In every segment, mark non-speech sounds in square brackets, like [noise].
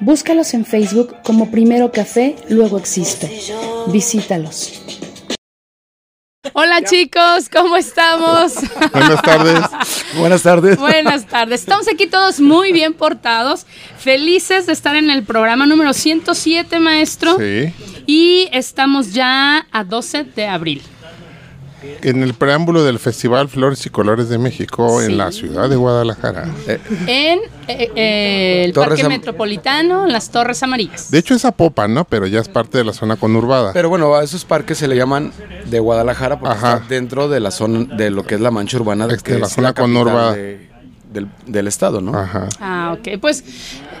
Búscalos en Facebook como Primero Café, luego Existo. Visítalos. Hola chicos, ¿cómo estamos? Buenas tardes. [laughs] Buenas tardes. Buenas tardes. Estamos aquí todos muy bien portados, felices de estar en el programa número 107, maestro. Sí. Y estamos ya a 12 de abril. En el preámbulo del Festival Flores y Colores de México en la ciudad de Guadalajara. En eh, eh, el Torres Parque Am- Metropolitano, en las Torres Amarillas. De hecho es Zapopan, ¿no? Pero ya es parte de la zona conurbada. Pero bueno, a esos parques se le llaman de Guadalajara porque Ajá. está dentro de la zona de lo que es la mancha urbana de, Este, que la es zona conurbada. de- del, del estado, ¿no? Ajá. Ah, ok. Pues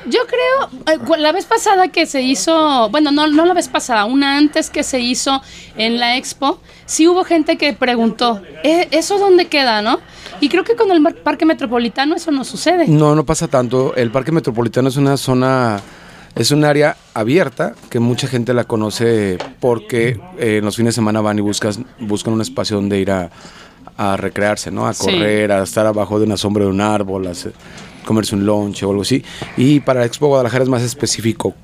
yo creo, eh, la vez pasada que se hizo, bueno, no, no la vez pasada, una antes que se hizo en la expo, sí hubo gente que preguntó, "¿Eh, ¿eso dónde queda, no? Y creo que con el Parque Metropolitano eso no sucede. No, no pasa tanto. El Parque Metropolitano es una zona, es un área abierta que mucha gente la conoce porque eh, en los fines de semana van y buscas, buscan un espacio donde ir a, a recrearse, ¿no? A Sí. correr, a estar abajo de una sombra de un árbol, a comerse un lunch o algo así. Y para Expo Guadalajara es más específico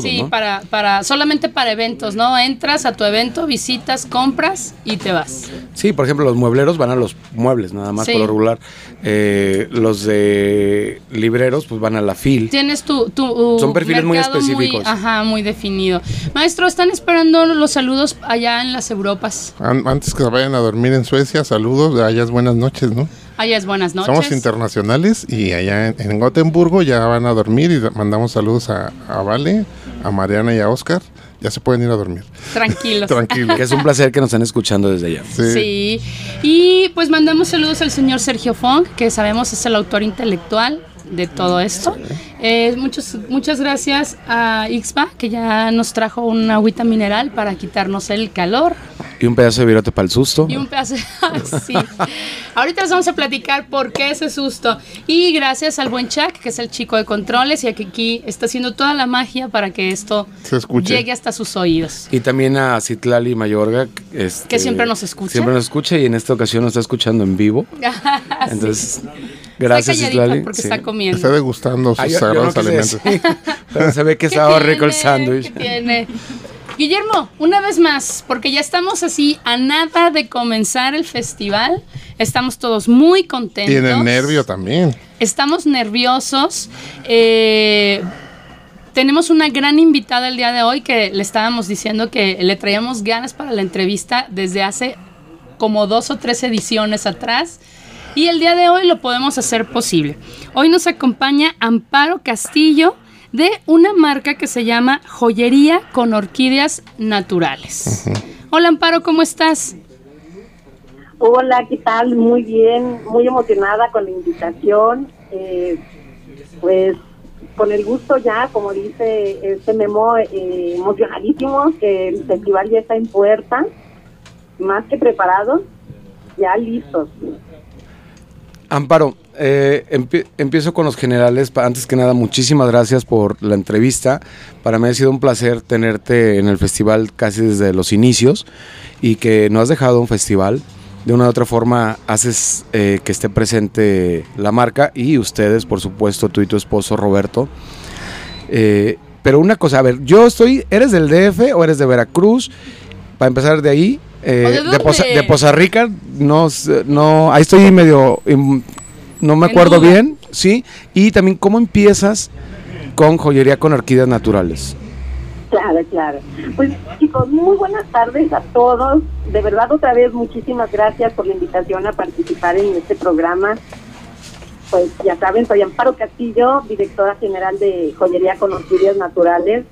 todo, sí, ¿no? para, para, solamente para eventos, ¿no? Entras a tu evento, visitas, compras y te vas. Sí, por ejemplo, los muebleros van a los muebles, nada más Sí. por lo regular. Eh, los de libreros, pues van a la FIL. Tienes tu, tu Son perfiles muy específicos. ajá, muy definido. Maestro, están esperando los saludos allá en las Europas. An- antes que se vayan a dormir en Suecia, saludos, allá es buenas noches, ¿no? Allá es buenas noches. Somos internacionales y allá en, en Gotemburgo ya van a dormir y mandamos saludos a, a Vale, a Mariana y a Oscar. Ya se pueden ir a dormir. Tranquilos. [laughs] [laughs] Tranquilo. Que es un placer que nos estén escuchando desde allá. Sí. Sí. Y pues mandamos saludos al señor Sergio Fong, que sabemos es el autor intelectual de todo esto. Eh, muchos, muchas gracias a Ixba, que ya nos trajo una agüita mineral para quitarnos el calor. Y un pedazo de virote para el susto. Y un pedazo. [laughs] sí. Ahorita les vamos a platicar por qué ese susto. Y gracias al buen Chuck, que es el chico de controles y a que aquí está haciendo toda la magia para que esto Se escuche. llegue hasta sus oídos. Y también a Citlali Mayorga. este, Que siempre nos escucha. Siempre nos escucha y en esta ocasión nos está escuchando en vivo. [laughs] Entonces, gracias está Citlali. porque Sí. está comiendo. Está degustando sus Ah, yo- yo sagrados no alimentos. [laughs] pero se ve que ¿Qué estaba rico el sándwich. ¿Qué tiene? Guillermo, una vez más, porque ya estamos así a nada de comenzar el festival. Estamos todos muy contentos. Tiene nervio también. Estamos nerviosos. eh, tenemos una gran invitada el día de hoy que le estábamos diciendo que le traíamos ganas para la entrevista desde hace como dos o tres ediciones atrás. Y el día de hoy lo podemos hacer posible. Hoy nos acompaña Amparo Castillo de una marca que se llama Joyería con Orquídeas Naturales. Hola Amparo, ¿cómo estás? Hola, ¿qué tal? Muy bien, muy emocionada con la invitación. Eh, pues con el gusto ya, como dice este memo, eh, emocionadísimos que el festival ya está en puerta, más que preparados, ya listos. Amparo, eh, empie- empiezo con los generales. Antes que nada, muchísimas gracias por la entrevista. Para mí ha sido un placer tenerte en el festival casi desde los inicios y que no has dejado un festival. De una u otra forma haces eh, que esté presente la marca y ustedes, por supuesto, tú y tu esposo Roberto. Eh, pero una cosa, a ver, yo estoy, ¿eres del DF o eres de Veracruz? Para empezar de ahí, eh, ¿O de Poza, de Poza Rica, no, no, ahí estoy medio, no me acuerdo bien, ¿sí? Y también, ¿cómo empiezas con joyería con orquídeas naturales? Claro, claro. Pues chicos, muy buenas tardes a todos. De verdad, otra vez, muchísimas gracias por la invitación a participar en este programa. Pues ya saben, soy Amparo Castillo, directora general de Joyería con Orquídeas Naturales,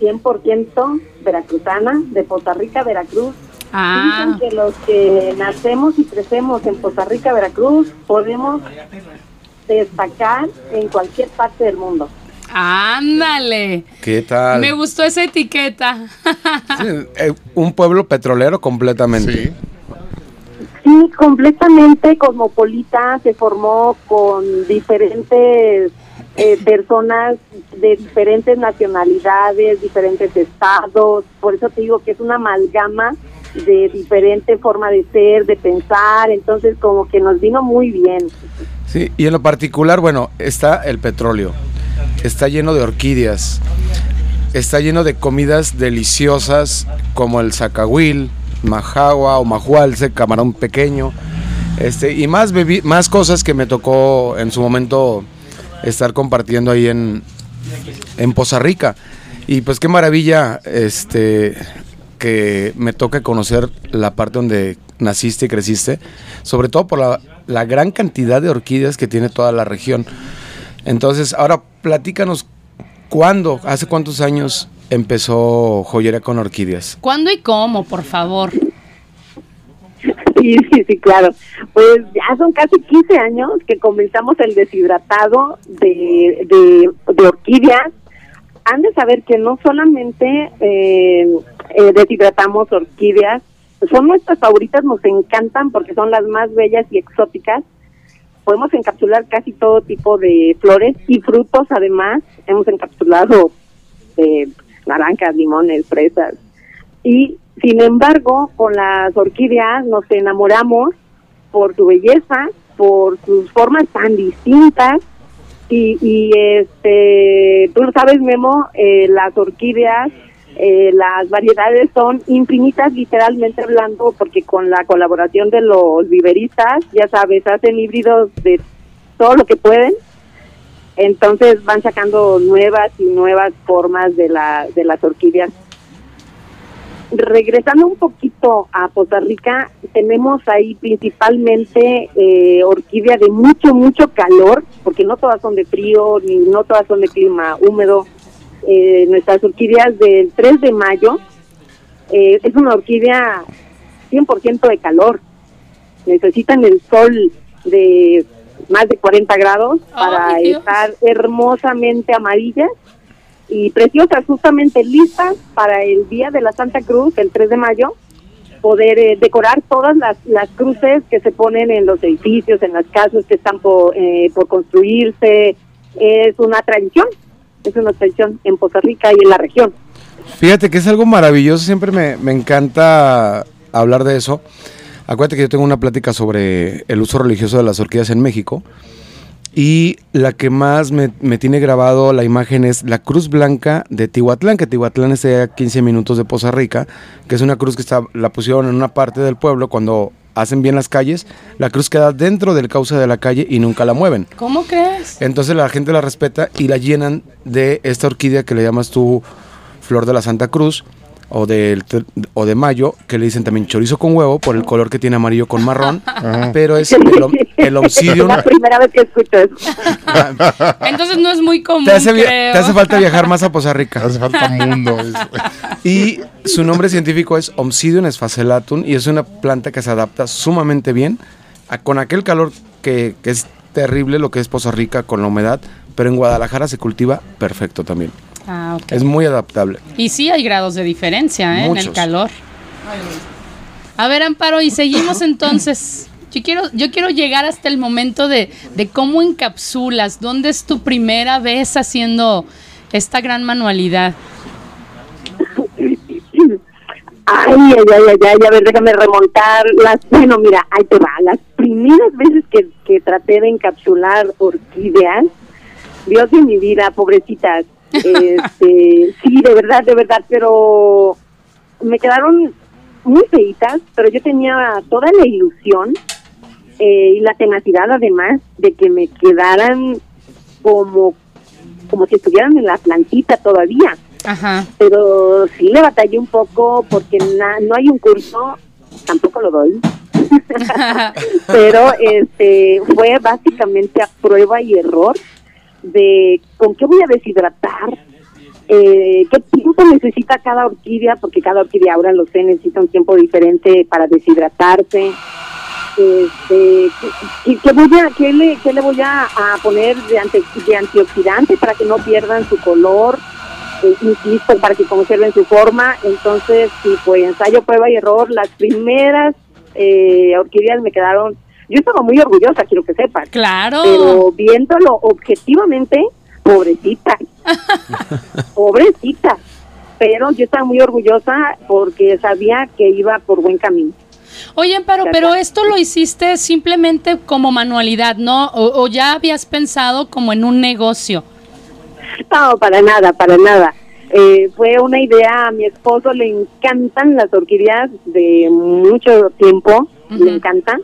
100% veracruzana, de Poza Rica, Veracruz. Ah, Dicen que los que nacemos y crecemos en Poza Rica, Veracruz, podemos destacar en cualquier parte del mundo. Ándale. ¿Qué tal? Me gustó esa etiqueta. [laughs] Sí, eh, un pueblo petrolero completamente. Sí. Sí, completamente cosmopolita, se formó con diferentes eh, personas de diferentes nacionalidades, diferentes estados, por eso te digo que es una amalgama de diferente forma de ser, de pensar, entonces como que nos vino muy bien. Sí, y en lo particular, bueno, está el petróleo, está lleno de orquídeas, está lleno de comidas deliciosas como el zacahuil, majagua o majualce, camarón pequeño, este, y más, más cosas que me tocó en su momento estar compartiendo ahí en, en Poza Rica. Y pues qué maravilla este, que me toca conocer la parte donde naciste y creciste, sobre todo por la, la gran cantidad de orquídeas que tiene toda la región. Entonces, ahora platícanos, ¿cuándo, hace cuántos años empezó Joyería con Orquídeas? ¿Cuándo y cómo, por favor? Sí, sí, sí, claro. Pues ya son casi 15 años que comenzamos el deshidratado de, de, de orquídeas. Han de saber que no solamente eh, eh, deshidratamos orquídeas, son nuestras favoritas, nos encantan porque son las más bellas y exóticas. Podemos encapsular casi todo tipo de flores y frutos, además. Hemos encapsulado eh, naranjas, limones, fresas. Y sin embargo, con las orquídeas nos enamoramos por su belleza, por sus formas tan distintas. Y, y este, tú sabes, Memo, eh, las orquídeas, eh, las variedades son infinitas, literalmente hablando, porque con la colaboración de los viveristas, ya sabes, hacen híbridos de todo lo que pueden. Entonces van sacando nuevas y nuevas formas de, la, de las orquídeas regresando un poquito a Costa Rica, tenemos ahí principalmente eh, orquídea de mucho, mucho calor, porque no todas son de frío, ni no todas son de clima húmedo. Eh, nuestras orquídeas del 3 de mayo eh, es una orquídea 100% de calor. Necesitan el sol de más de 40 grados para estar hermosamente amarillas y preciosas, justamente listas para el día de la Santa Cruz, el 3 de mayo, poder eh, decorar todas las, las cruces que se ponen en los edificios, en las casas que están por, eh, por construirse. Es una tradición, es una tradición en Costa Rica y en la región. Fíjate que es algo maravilloso, siempre me, me encanta hablar de eso. Acuérdate que yo tengo una plática sobre el uso religioso de las orquídeas en México. Y la que más me, me tiene grabado la imagen es la Cruz Blanca de Tihuatlán, que Tihuatlán está a 15 minutos de Poza Rica, que es una cruz que está, la pusieron en una parte del pueblo cuando hacen bien las calles. La cruz queda dentro del cauce de la calle y nunca la mueven. ¿Cómo crees? Entonces la gente la respeta y la llenan de esta orquídea que le llamas tú flor de la Santa Cruz o, del te- o de mayo, que le dicen también chorizo con huevo por el color que tiene amarillo con marrón, [laughs] pero es el, el obsidium. Es la primera vez que escucho eso. [laughs] Entonces no es muy común, Te hace, via- creo. te hace falta viajar más a Poza Rica. Hace falta [laughs] mundo. eso. Y su nombre científico es Omsidium esfacelatum y es una planta que se adapta sumamente bien a- con aquel calor que, que es terrible, lo que es Poza Rica con la humedad, pero en Guadalajara se cultiva perfecto también. Ah. Es muy adaptable. Y sí hay grados de diferencia ¿eh? en el calor. A ver, Amparo, y seguimos entonces. Yo quiero, yo quiero llegar hasta el momento de, de cómo encapsulas, dónde es tu primera vez haciendo esta gran manualidad. Ay, ay, ay, ay, ay, a ver, déjame remontar las, bueno, mira, ahí te va, las primeras veces que, que traté de encapsular orquídeas, Dios de mi vida, pobrecitas, este, sí, de verdad, de verdad, pero me quedaron muy feitas, pero yo tenía toda la ilusión eh, y la tenacidad además de que me quedaran como, como si estuvieran en la plantita todavía Ajá. pero sí le batallé un poco porque na- no hay un curso, tampoco lo doy. [laughs] [laughs] pero este fue básicamente a prueba y error de con qué voy a deshidratar, eh, qué tiempo necesita cada orquídea, porque cada orquídea ahora lo sé, necesita un tiempo diferente para deshidratarse. este, ¿qué, qué voy a, qué le, qué le voy a, poner de, ante- de antioxidante para que no pierdan su color? eh, insisto, para que conserven su forma. Entonces, sí, fue ensayo, prueba y error. Las primeras eh, orquídeas me quedaron. Yo estaba muy orgullosa, quiero que sepan. Claro. Pero viéndolo objetivamente, pobrecita. [laughs] pobrecita. Pero yo estaba muy orgullosa porque sabía que iba por buen camino. Oye, Amparo, pero esto lo hiciste simplemente como manualidad, ¿no? O, o ya habías pensado como en un negocio. No, para nada, para nada. Eh, fue una idea, a mi esposo le encantan las orquídeas de mucho tiempo, le encantan.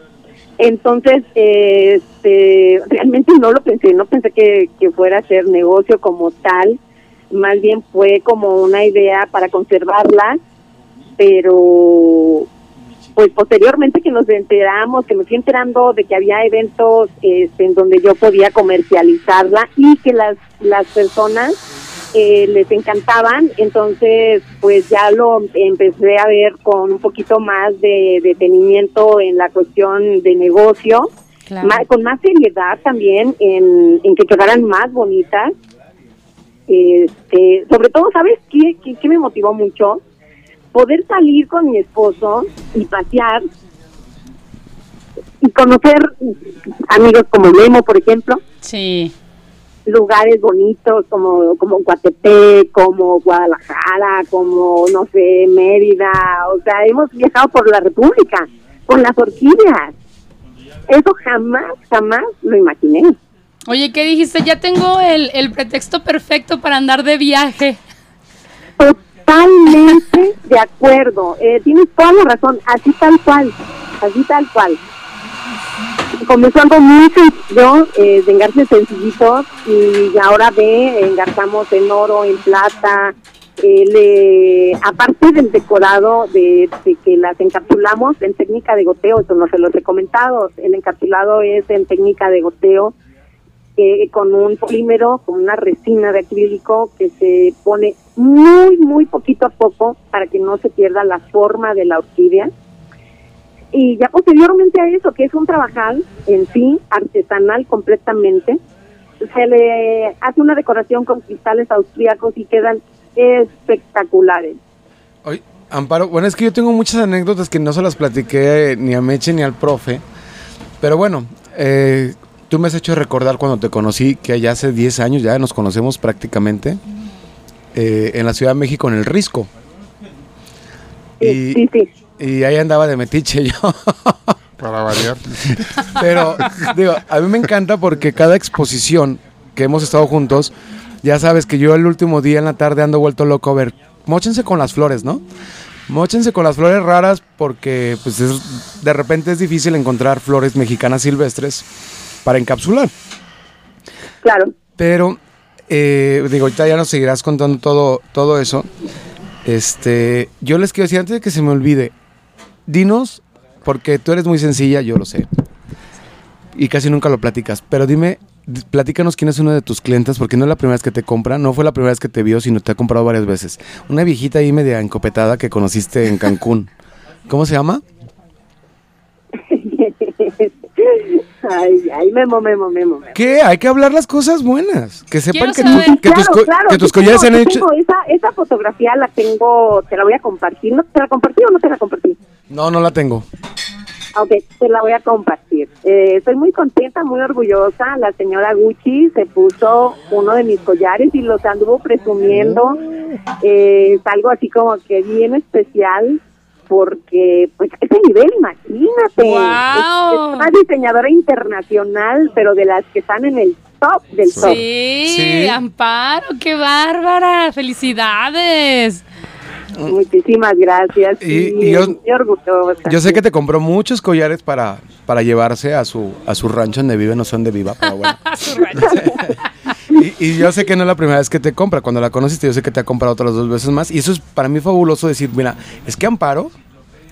Entonces, este, realmente no lo pensé, no pensé que, que fuera a ser negocio como tal, más bien fue como una idea para conservarlas, pero pues posteriormente que nos enteramos, que me fui enterando de que había eventos este, en donde yo podía comercializarla y que las, las personas eh, les encantaban, entonces pues ya lo empecé a ver con un poquito más de detenimiento en la cuestión de negocio, Claro. con más seriedad también en, en que quedaran más bonitas. Este, sobre todo, ¿sabes qué, qué, qué me motivó mucho? Poder salir con mi esposo y pasear y conocer amigos como Lemo, por ejemplo, Sí. Lugares bonitos como como como Guadalajara, como no sé, Mérida, o sea, hemos viajado por la República con las orquídeas. Eso jamás, jamás lo imaginé. Oye, ¿qué dijiste? Ya tengo el, el pretexto perfecto para andar de viaje. Totalmente de acuerdo. Eh, tienes toda la razón, así tal cual, así tal cual. Comenzó algo muy sencillo, eh, de engarces sencillitos, y ahora ve, engarzamos en oro, en plata. eh, le, aparte del decorado de, que las encapsulamos en técnica de goteo, eso no se los he comentado, el encapsulado es en técnica de goteo, eh, con un polímero, con una resina de acrílico que se pone muy, muy poquito a poco para que no se pierda la forma de la orquídea. Y ya posteriormente a eso, que es un trabajal en sí, artesanal completamente, se le hace una decoración con cristales austríacos y quedan espectaculares. Oye, Amparo, bueno, es que yo tengo muchas anécdotas que no se las platiqué eh, ni a Meche ni al profe. Pero bueno, eh, tú me has hecho recordar cuando te conocí, que ya hace 10 años ya nos conocemos prácticamente, eh, en la Ciudad de México, en el Risco. Sí, sí, sí. Y ahí andaba de metiche [laughs] yo. Para variar. Pero, digo, a mí me encanta porque cada exposición que hemos estado juntos, ya sabes que yo el último día en la tarde ando vuelto loco a ver, móchense con las flores, ¿no? Móchense con las flores raras porque pues es- de repente es difícil encontrar flores mexicanas silvestres para encapsular. Claro. Pero, eh, digo, ahorita ya nos seguirás contando todo, todo eso. Este, yo les quiero decir, antes de que se me olvide, dinos, porque tú eres muy sencilla, yo lo sé. Y casi nunca lo platicas, pero dime, platícanos quién es uno de tus clientes, porque no es la primera vez que te compra, no fue la primera vez que te vio, sino te ha comprado varias veces. Una viejita ahí media encopetada que conociste en Cancún. [laughs] ¿Cómo se llama? ay, ay, memo, memo, memo. memo. ¿Qué? Hay que hablar las cosas buenas. Que sepan que, tus- que tus, claro, co- claro, que tus collares tengo- han hecho... esa, esa fotografía la tengo, te la voy a compartir. ¿No te la compartí o no te la compartí? No, no la tengo. Ok, te la voy a compartir. Eh, estoy muy contenta, muy orgullosa. La señora Gucci se puso uno de mis collares y los anduvo presumiendo. Eh, es algo así como que bien especial porque, pues, ese nivel, imagínate. ¡Guau! Es, es una diseñadora internacional, pero de las que están en el top del top. Sí, Sí. Amparo, qué bárbara. Felicidades. Muchísimas gracias. Y- sí, y yo- muy orgullosa. Yo sé que te compró muchos collares para, para llevarse a su, a su rancho donde vive, no sé dónde viva, pero bueno. [laughs] [laughs] y, y yo sé que no es la primera vez que te compra. Cuando la conociste, yo sé que te ha comprado otras dos veces más. Y eso es para mí fabuloso decir, mira, es que Amparo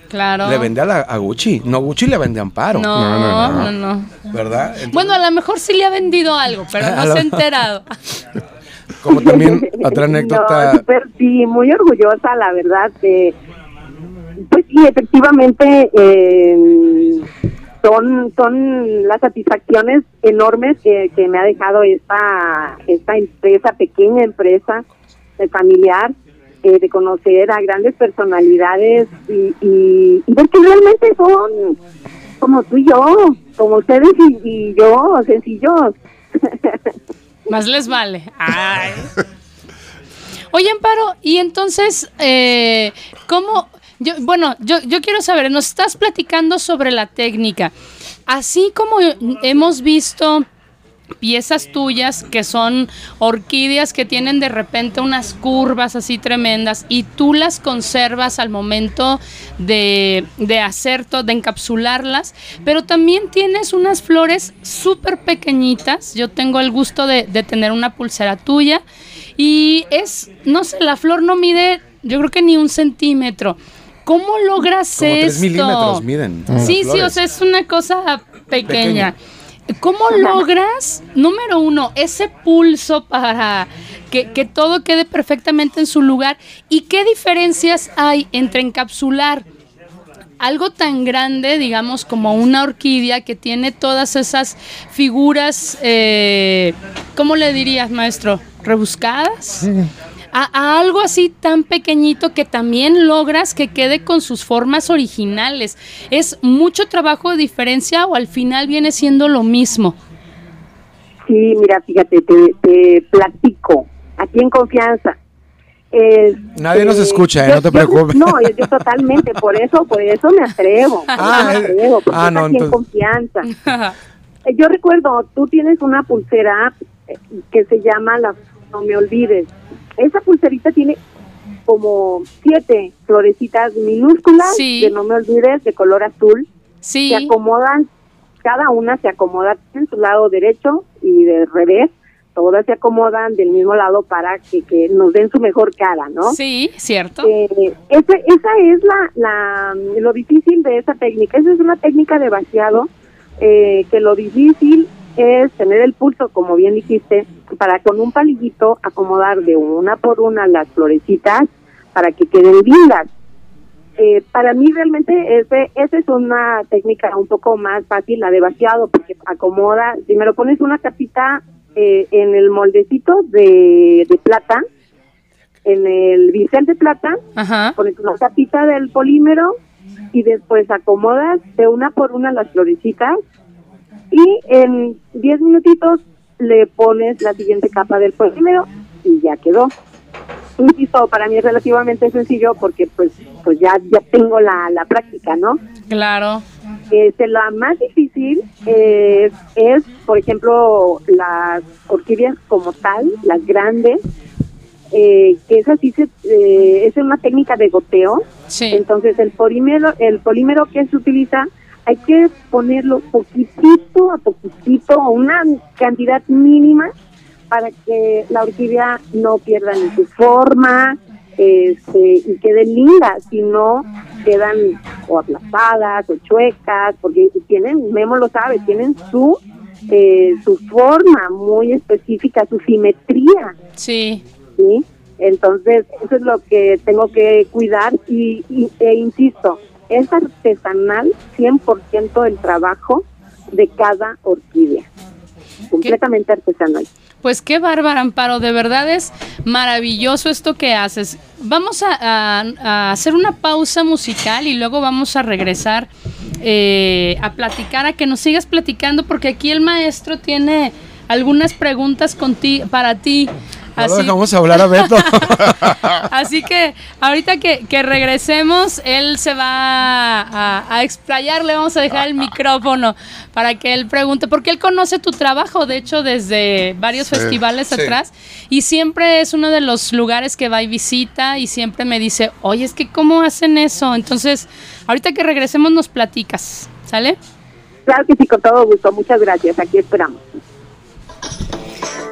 Claro. le vende a, la- a Gucci. No, Gucci le vende a Amparo. No, No, no, no, no. no. ¿Verdad? Entonces, Bueno, a lo mejor sí le ha vendido algo, pero [laughs] no se ha enterado. Como también [laughs] otra anécdota. No, sí, muy orgullosa, la verdad. de- pues sí, efectivamente, eh, son son las satisfacciones enormes que, que me ha dejado esta esta empresa pequeña empresa eh, familiar eh, de conocer a grandes personalidades y, y, y ver que realmente son como tú y yo como ustedes y, y yo sencillos [laughs] Más les vale. Ay. [laughs] Oye, Amparo, y entonces, eh, ¿cómo? Yo, bueno, yo, yo quiero saber, nos estás platicando sobre la técnica. Así como hemos visto piezas tuyas que son orquídeas que tienen de repente unas curvas así tremendas y tú las conservas al momento de, de hacer todo, de encapsularlas, pero también tienes unas flores súper pequeñitas. Yo tengo el gusto de, de tener una pulsera tuya y es, no sé, la flor no mide, yo creo que ni un centímetro. ¿Cómo logras Como esto? milímetros miden. Sí, sí, o sea, es una cosa pequeña. Pequeña. ¿Cómo logras, número uno, ese pulso para que, que todo quede perfectamente en su lugar? ¿Y qué diferencias hay entre encapsular algo tan grande, digamos, como una orquídea que tiene todas esas figuras, eh, ¿cómo le dirías, maestro? ¿Rebuscadas? A, a algo así tan pequeñito que también logras que quede con sus formas originales. ¿Es mucho trabajo de diferencia o al final viene siendo lo mismo? Sí, mira, fíjate, te, te platico, aquí en confianza. Nadie nos escucha, ¿eh? yo- No te yo- preocupes. no, yo, yo totalmente, por eso, por eso me atrevo. Ah, me eh, atrevo, porque ah, no, aquí en confianza. [laughs] Eh, Yo recuerdo, tú tienes una pulsera que se llama la No me olvides. Esa pulserita tiene como siete florecitas minúsculas Sí. de No me olvides de color azul Sí, se acomodan, cada una se acomoda en su lado derecho y de revés, todas se acomodan del mismo lado para que, que nos den su mejor cara, ¿no? sí, cierto. Eh, esa, esa es la, la, lo difícil de esa técnica, esa es una técnica de vaciado, eh, que lo difícil es tener el pulso, como bien dijiste, para con un palillito acomodar de una por una las florecitas para que queden lindas. Eh, para mí realmente ese, esa es una técnica un poco más fácil, la de vaciado, porque acomoda, si me lo pones una capita eh, en el moldecito de, de plata, en el bisel de plata, Ajá. pones una capita del polímero y después acomodas de una por una las florecitas y en 10 minutitos le pones la siguiente capa del polímero y ya quedó. Insisto, para mí es relativamente sencillo porque pues pues ya ya tengo la, la práctica, ¿no? Claro. Este, la más difícil eh, es, por ejemplo, las orquídeas como tal, las grandes, eh, que es así, se, eh, es una técnica de goteo. Sí. Entonces, el polímero, el polímero que se utiliza, hay que ponerlo poquitito a poquitito, una cantidad mínima, para que la orquídea no pierda ni su forma este, y queden lindas, si no quedan o aplastadas o chuecas, porque tienen, Memo lo sabe, tienen su eh, su forma muy específica, su simetría, Sí. ¿sí? Entonces, eso es lo que tengo que cuidar y, y- e insisto, es artesanal 100% el trabajo de cada orquídea, completamente artesanal. Pues qué bárbara, Amparo. De verdad es maravilloso esto que haces. Vamos a, hacer una pausa musical y luego vamos a regresar eh, a platicar, a que nos sigas platicando, porque aquí el maestro tiene algunas preguntas conti- para ti. No lo Así- dejamos hablar a Beto. [laughs] Así que ahorita que, que regresemos, él se va a, a explayar, le vamos a dejar el [laughs] micrófono para que él pregunte, porque él conoce tu trabajo, de hecho, desde varios Sí, festivales sí. atrás, y siempre es uno de los lugares que va y visita y siempre me dice, oye, es que ¿cómo hacen eso? Entonces, ahorita que regresemos nos platicas, ¿sale? Claro que sí, con todo gusto. Muchas gracias. Aquí esperamos.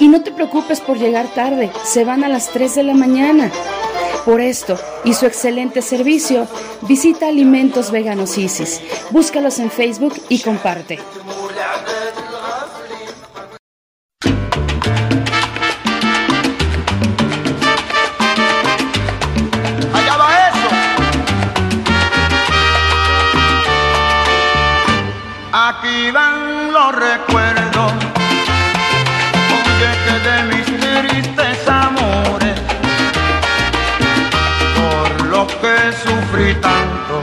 Y no te preocupes por llegar tarde, se van a las 3 de la mañana. Por esto y su excelente servicio, visita Alimentos Veganos Isis. Búscalos en Facebook y comparte. Sufrí tanto.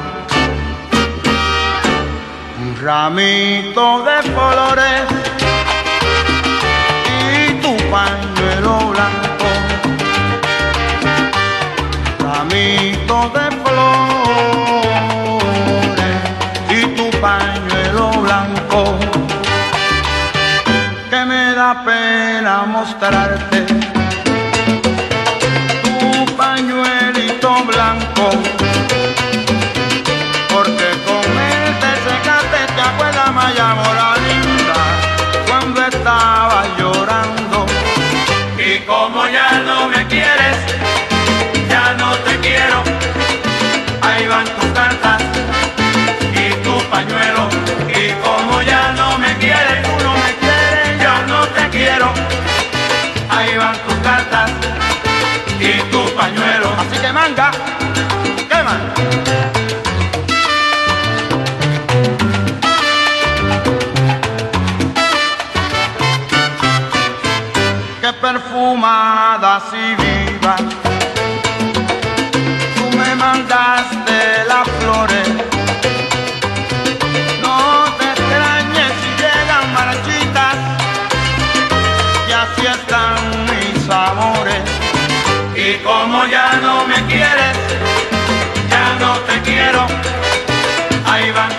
Un ramito de flores y tu pañuelo blanco ramito de flores y tu pañuelo blanco que me da pena mostrarte y tú me mandaste las flores. No te extrañes si llegan marchitas, y así están mis amores. Y como ya no me quieres, ya no te quiero, ahí van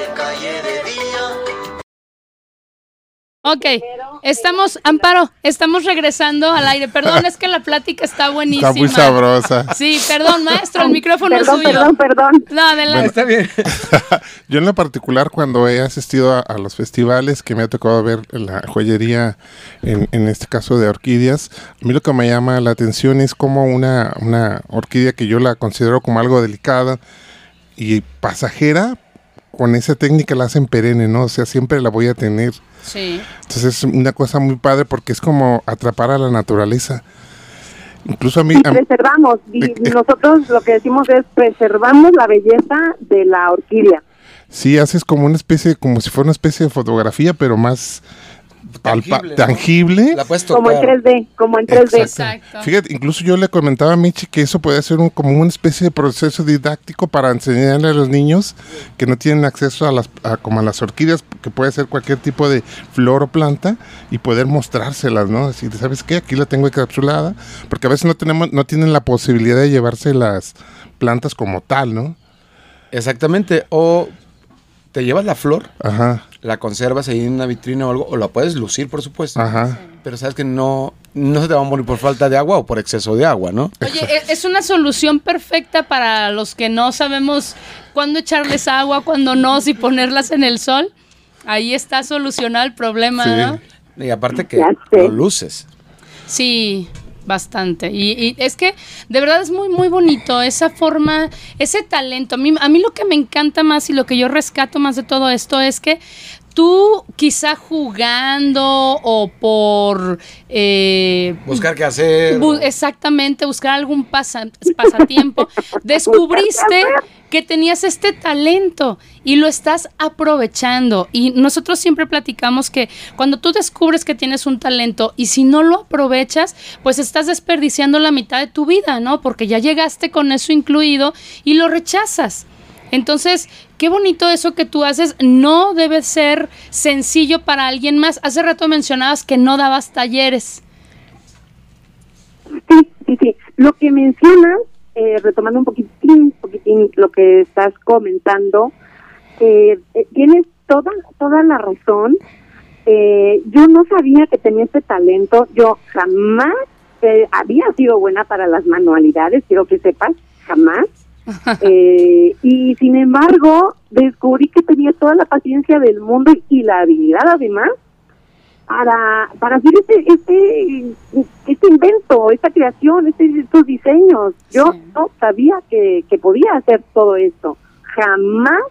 Ok, estamos, Amparo, estamos regresando al aire. Perdón, es que la plática está buenísima. Está muy sabrosa. Sí, perdón, maestro, el micrófono Perdón, es suyo. perdón, perdón. No, adelante. Está bien. [laughs] Yo en lo particular cuando he asistido a, a los festivales que me ha tocado ver la joyería, en, en este caso de orquídeas, a mí lo que me llama la atención es como una, una orquídea que yo la considero como algo delicada y pasajera, con esa técnica la hacen perenne, ¿no? O sea, siempre la voy a tener. Sí. Entonces es una cosa muy padre porque es como atrapar a la naturaleza. Incluso a mí... A mí- preservamos. Y Eh, eh. nosotros lo que decimos es preservamos la belleza de la orquídea. Sí, haces como una especie, como si fuera una especie de fotografía, pero más palpa- Tangible, ¿no? tangible. La puedes Como en tocar. 3D, como en 3D. Exacto. Fíjate, incluso yo le comentaba a Michi que eso puede ser un, como una especie de proceso didáctico para enseñarle a los niños que no tienen acceso a las, a, como a las orquídeas, que puede ser cualquier tipo de flor o planta, y poder mostrárselas, ¿no? Así, ¿sabes qué? Aquí la tengo encapsulada, porque a veces no tenemos, no tienen la posibilidad de llevarse las plantas como tal, ¿no? Exactamente. O te llevas la flor, Ajá, la conservas ahí en una vitrina o algo, o la puedes lucir, por supuesto. ajá. Pero sabes que no, no se te va a morir por falta de agua o por exceso de agua, ¿no? Oye, e- es una solución perfecta para los que no sabemos cuándo echarles agua, cuándo no, si ponerlas en el sol. Ahí está solucionado el problema, ¿no? Y aparte que lo luces. Sí, bastante. Y, es que de verdad es muy, muy bonito esa forma, ese talento. A mí lo que me encanta más y lo que yo rescato más de todo esto es que tú quizá jugando o por... eh, Buscar qué hacer. Bu- exactamente, buscar algún pasa- pasatiempo. [laughs] Descubriste que tenías este talento y lo estás aprovechando. Y nosotros siempre platicamos que cuando tú descubres que tienes un talento y si no lo aprovechas, pues estás desperdiciando la mitad de tu vida, ¿no? Porque ya llegaste con eso incluido y lo rechazas. Entonces, qué bonito eso que tú haces. No debe ser sencillo para alguien más. Hace rato mencionabas que no dabas talleres. Sí, sí, sí. Lo que mencionas, eh, retomando un poquitín, poquitín lo que estás comentando, eh, eh, tienes toda, toda la razón. Eh, yo no sabía que tenía este talento. Yo jamás eh, había sido buena para las manualidades, quiero que sepas, jamás. [laughs] Eh, y sin embargo, descubrí que tenía toda la paciencia del mundo y la habilidad además para, para hacer este, este, este invento, esta creación, este, estos diseños. Yo Sí. no sabía que, que podía hacer todo esto. Jamás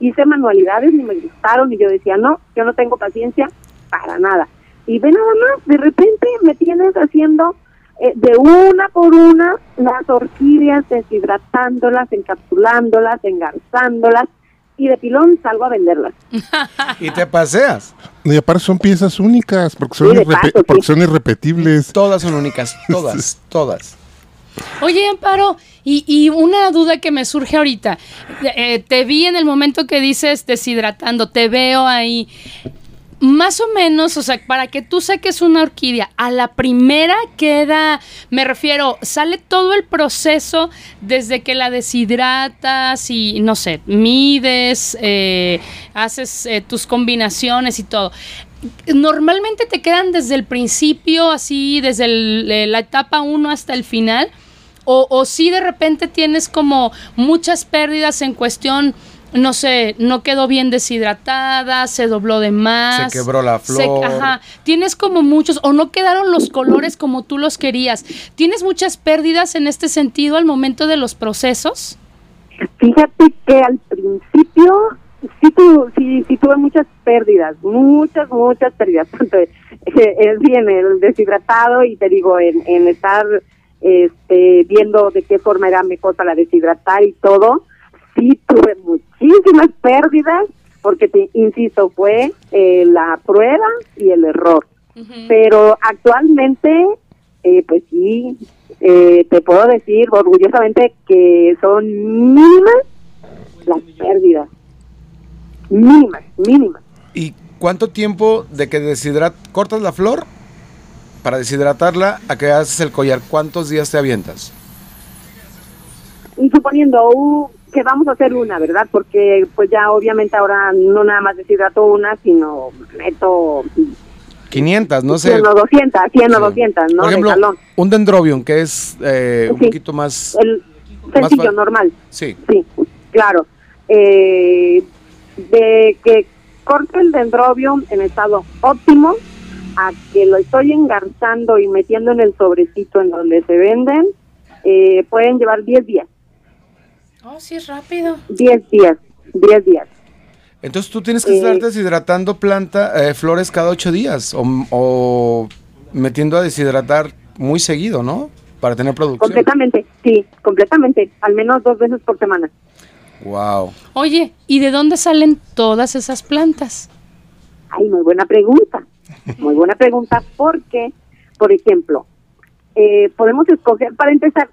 hice manualidades ni me gustaron y yo decía, no, yo no tengo paciencia para nada. Y ve nada más, de repente me tienes haciendo eh, de una por una las orquídeas, deshidratándolas, encapsulándolas, engarzándolas y de pilón salgo a venderlas. [laughs] Y te paseas. Y aparte son piezas únicas, porque son, Sí, de irrepe- paso, porque sí. son irrepetibles. Todas son únicas. [laughs] Todas, todas. Oye, Amparo, y, y una duda que me surge ahorita. Eh, te vi en el momento que dices deshidratando, te veo ahí. Más o menos, o sea, para que tú saques una orquídea, a la primera queda, me refiero, sale todo el proceso desde que la deshidratas y, no sé, mides, eh, haces eh, tus combinaciones y todo. Normalmente te quedan desde el principio, así, desde eh, la etapa 1 hasta el final. O, o si de repente tienes como muchas pérdidas en cuestión, no sé, no quedó bien deshidratada, se dobló de más. Se quebró la se- flor. ajá, tienes como muchos, o no quedaron los colores como tú los querías. ¿Tienes muchas pérdidas en este sentido al momento de los procesos? Fíjate que al principio sí, tu, sí, sí tuve muchas pérdidas, muchas, muchas pérdidas, [laughs] eh, es bien el deshidratado y te digo, en, en estar este, viendo de qué forma era mejor para deshidratar y todo, sí tuve muchísimas pérdidas, porque te insisto, fue eh, la prueba y el error. Pero actualmente, eh, pues sí, eh, te puedo decir orgullosamente que son mínimas las pérdidas. Mínimas, mínimas. ¿Y cuánto tiempo de que deshidrat cortas la flor para deshidratarla a que haces el collar? ¿Cuántos días te avientas? Y suponiendo uh, que vamos a hacer una, ¿verdad? Porque pues ya obviamente ahora no nada más deshidrato una, sino meto 500, no sé. 100 o 200, 100 o Sí. 200, ¿no? Por ejemplo, un dendrobium que es eh, un Sí. poquito más... El sencillo, normal. Sí. Sí, claro. Eh, de que corte el dendrobium en estado óptimo a que lo estoy engarzando y metiendo en el sobrecito en donde se venden, eh, pueden llevar 10 días. Oh, sí, es rápido. 10 días, 10 días. Entonces tú tienes que Eh. estar deshidratando planta, eh, flores cada ocho días o, o metiendo a deshidratar muy seguido, ¿no? Para tener producción. Completamente, sí, completamente. Al menos dos veces por semana. Wow. Oye, ¿y de dónde salen todas esas plantas? Ay, muy buena pregunta. Muy buena pregunta porque, por ejemplo, eh, podemos escoger, para empezar,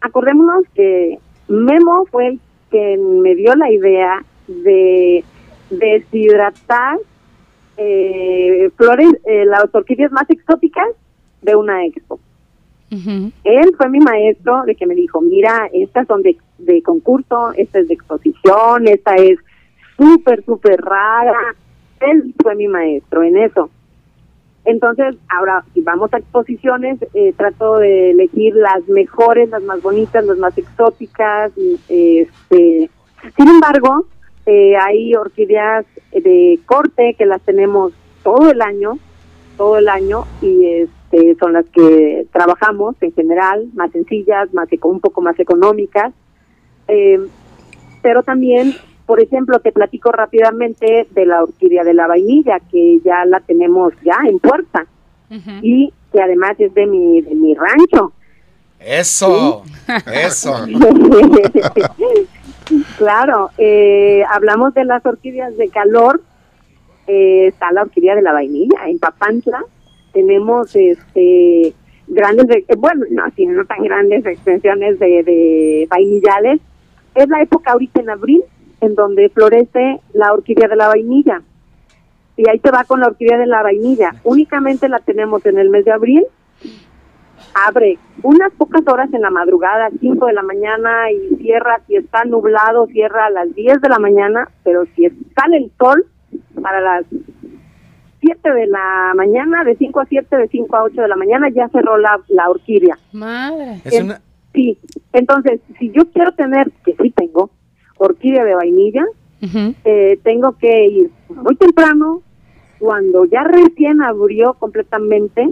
acordémonos que Memo fue el que me dio la idea de deshidratar eh, flores, eh, las orquídeas más exóticas de una expo. Él fue mi maestro de que me dijo, mira, estas son de, de concurso, esta es de exposición, esta es súper, súper rara. Él fue mi maestro en eso. Entonces, ahora, si vamos a exposiciones, eh, trato de elegir las mejores, las más bonitas, las más exóticas. Este, sin embargo, Eh, hay orquídeas de corte que las tenemos todo el año, todo el año, y este son las que trabajamos en general, más sencillas, más un poco más económicas. Eh, pero también, por ejemplo, te platico rápidamente de la orquídea de la vainilla, que ya la tenemos ya en puerta. Y que además es de mi, de mi rancho. Eso, eso. [laughs] claro, eh, hablamos de las orquídeas de calor, eh, está la orquídea de la vainilla en Papantla, tenemos este grandes, eh, bueno, no, sí, no tan grandes extensiones de, de vainillales, es la época ahorita en abril en donde florece la orquídea de la vainilla. Y ahí te va con la orquídea de la vainilla. Únicamente la tenemos en el mes de abril. Abre unas pocas horas en la madrugada, 5 de la mañana, y cierra, si está nublado, cierra a las 10 de la mañana, pero si sale el sol, para las 7 de la mañana, de 5 a 7, de 5 a 8 de la mañana, ya cerró la, la orquídea. Madre. Es una, Sí, entonces, si yo quiero tener, que sí tengo, orquídea de vainilla, eh, tengo que ir muy temprano, cuando ya recién abrió completamente,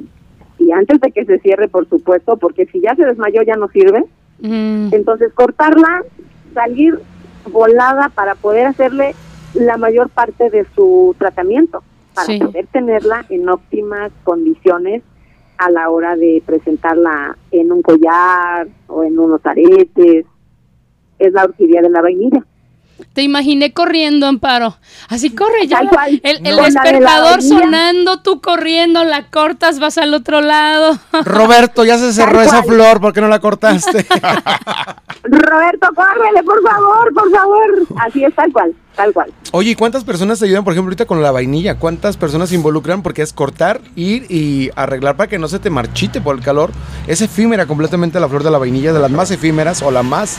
y antes de que se cierre, por supuesto, porque si ya se desmayó ya no sirve, Mm. entonces cortarla, salir volada para poder hacerle la mayor parte de su tratamiento, para Sí. poder tenerla en óptimas condiciones a la hora de presentarla en un collar o en unos aretes. Es la orquídea de la vainilla. Te imaginé corriendo, Amparo. Así corre ya. Tal la- cual. el No. De despertador sonando, tú corriendo, la cortas, vas al otro lado. [laughs] Roberto, ya se cerró esa flor, ¿por qué no la cortaste? [laughs] [laughs] Roberto, córrele, por favor, por favor. Así es, tal cual, tal cual. Oye, ¿y cuántas personas te ayudan, por ejemplo, ahorita con la vainilla? ¿Cuántas personas se involucran? Porque es cortar, ir y arreglar para que no se te marchite por el calor. Es efímera completamente la flor de la vainilla, de las más efímeras o la más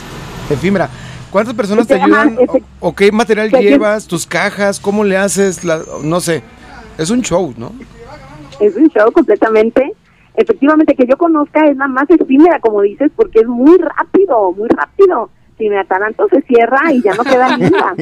efímera. ¿Cuántas personas te Se llama ayudan? efe- ¿O, o qué material llevas? ¿Tus cajas? ¿Cómo le haces? La- no sé. Es un show, ¿no? Es un show completamente. Efectivamente, que yo conozca es la más efímera, como dices, porque es muy rápido, muy rápido. Si me ataranto se cierra y ya no queda [laughs] linda.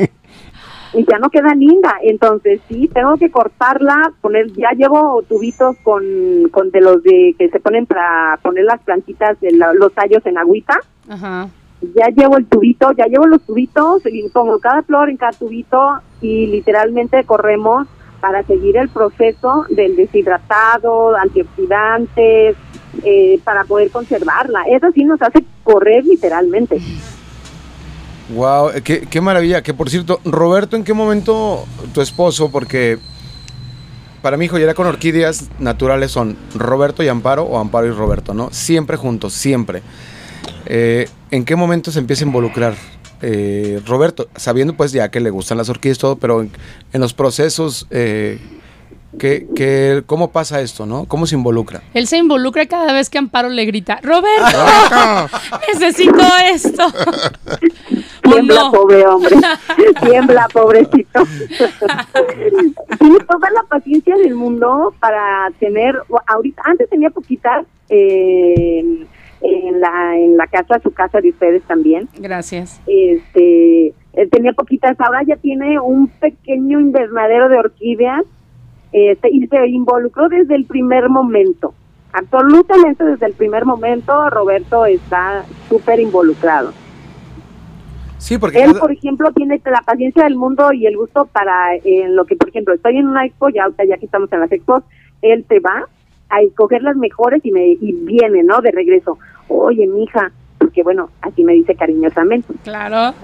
y ya no queda linda. Entonces, sí, tengo que cortarla, poner, ya llevo tubitos con, con de los de que se ponen para poner las plantitas, de la- los tallos en agüita. Ajá. Ya llevo el tubito, ya llevo los tubitos y pongo cada flor en cada tubito y literalmente corremos para seguir el proceso del deshidratado, antioxidantes, eh, para poder conservarla. Eso sí nos hace correr literalmente. Wow, qué, qué maravilla. Que por cierto, Roberto, ¿en qué momento tu esposo? Porque para mí joyería con orquídeas naturales son Roberto y Amparo o Amparo y Roberto, ¿no? Siempre juntos, siempre. Eh, ¿En qué momento se empieza a involucrar eh, Roberto? Sabiendo pues ya que le gustan las orquídeas y todo, pero en, en los procesos, eh, ¿qué, qué- cómo pasa esto, no? ¿Cómo se involucra? Él se involucra cada vez que Amparo le grita, Roberto, [laughs] necesito esto. ¿O [laughs] Tiembla, no? pobre hombre. [laughs] Tiembla, pobrecito. Tiene toda la paciencia del mundo para tener, ahorita, antes tenía poquitas eh, en, la, en la casa, su casa de ustedes también. Gracias. este él tenía poquitas, ahora ya tiene un pequeño invernadero de orquídeas este, y se involucró desde el primer momento. Absolutamente desde el primer momento Roberto está súper involucrado. Sí, porque Él, cada- por ejemplo, tiene la paciencia del mundo y el gusto para en lo que, por ejemplo, estoy en una expo, ya ahorita ya que estamos en las expos, él te va a escoger las mejores y me y viene, ¿no? De regreso. Oye, mija, porque bueno, así me dice cariñosamente. Claro.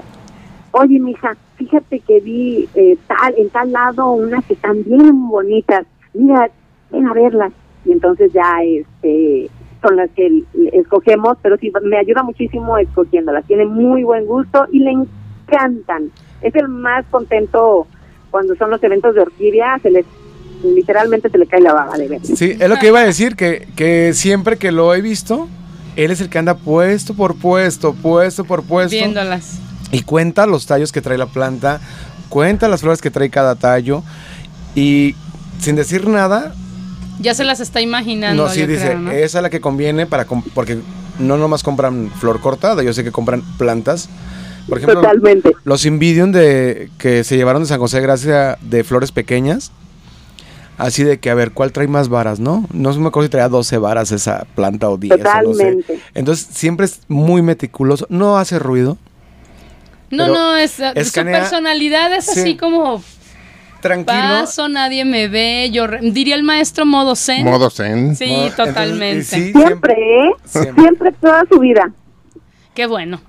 Oye, mija, fíjate que vi eh, tal en tal lado unas que están bien bonitas. Mira, ven a verlas. Y entonces ya este son las que escogemos, pero sí me ayuda muchísimo escogiéndolas. Tiene muy buen gusto y le encantan. Es el más contento cuando son los eventos de orquídea, se les literalmente se le cae la baba de ver. Sí, es lo que iba a decir, que, que siempre que lo he visto, él es el que anda puesto por puesto, puesto por puesto. Viéndolas. Y cuenta los tallos que trae la planta, cuenta las flores que trae cada tallo. Y sin decir nada, Ya se las está imaginando. no, sí yo dice, creo, ¿no? esa es la que conviene para... Porque no nomás compran flor cortada, yo sé que compran plantas. Por ejemplo, Totalmente. los Invidium de, que se llevaron de San José Gracia de flores pequeñas. Así de que, a ver, ¿cuál trae más varas, no? No me acuerdo si traía 12 varas esa planta o 10. o no sé. Totalmente. Entonces, siempre es muy meticuloso. No hace ruido. No, no, es, su escanea- personalidad es Sí. así como Tranquilo. paso, nadie me ve. Yo re- diría el maestro modo zen. Modo zen. Sí, totalmente. sí, Siempre, ¿eh? Siempre. Siempre, toda su vida. Qué bueno.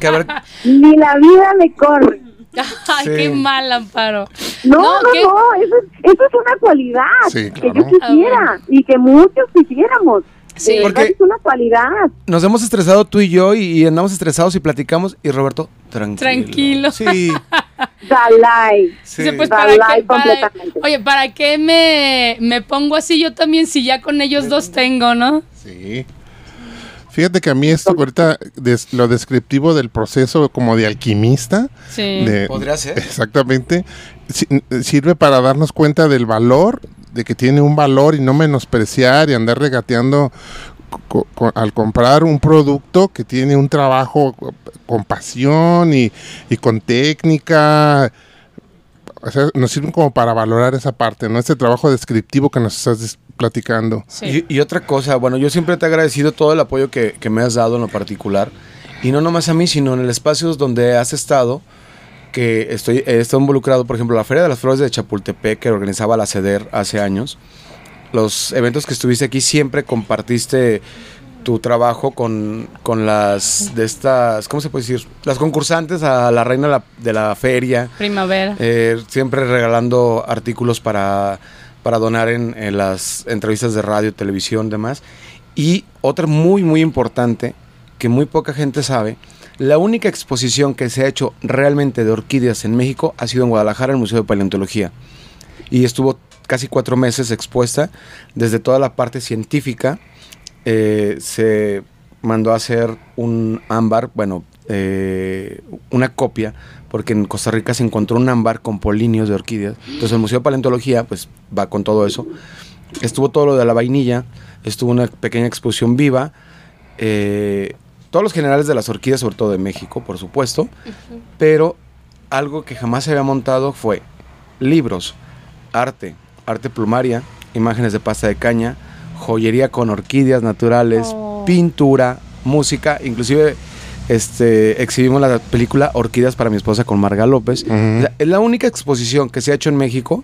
Que a ver, Ni la vida le corre. [laughs] Ay, Sí. qué mal, Amparo. No, No, no, no, eso, es- eso es una cualidad Sí, que yo quisiera Ah, bueno. y que muchos quisiéramos. Sí. Porque- es una cualidad. nos hemos estresado tú y yo y, y andamos estresados y platicamos. Y Roberto, tranquilo. Tranquilo. Sí. [laughs] Dalai. sí. Dice, pues, Dalai ¿para qué, para- completamente. oye, ¿para qué me, me pongo así yo también si ya con ellos dos tengo, no? Sí. Fíjate que a mí esto ahorita des- lo descriptivo del proceso como de alquimista, Sí. de- Podría ser. exactamente, si- sirve para darnos cuenta del valor, de que tiene un valor y no menospreciar y andar regateando co- co- al comprar un producto que tiene un trabajo con pasión y, y con técnica. O sea, nos sirven como para valorar esa parte, ¿no? Ese trabajo descriptivo que nos estás platicando. Sí. Y, y otra cosa, bueno, yo siempre te he agradecido todo el apoyo que, que me has dado en lo particular. Y no nomás a mí, sino en el espacio donde has estado, que estoy, he estado involucrado, por ejemplo, la Feria de las Flores de Chapultepec, que organizaba la CEDER hace años. Los eventos que estuviste aquí siempre compartiste tu trabajo con, con las de estas, ¿cómo se puede decir? Las concursantes a la reina de la, de la feria. Primavera. Eh, siempre regalando artículos para, para donar en, las entrevistas de radio, televisión, demás. Y otra muy, muy importante, que muy poca gente sabe, la única exposición que se ha hecho realmente de orquídeas en México ha sido en Guadalajara, en el Museo de Paleontología. Y estuvo casi cuatro meses expuesta desde toda la parte científica. eh, se mandó a hacer un ámbar, bueno, eh, una copia, porque en Costa Rica se encontró un ámbar con polinios de orquídeas. Entonces el Museo de Paleontología, pues va con todo eso. Estuvo todo lo de la vainilla, estuvo una pequeña exposición viva. eh, todos los generales de las orquídeas, sobre todo de México, por supuesto. Pero algo que jamás se había montado fue libros, arte, arte plumaria, imágenes de pasta de caña, joyería con orquídeas naturales, Oh. pintura, música, inclusive este exhibimos la película Orquídeas para mi esposa con Marga López. La- es la única exposición que se ha hecho en México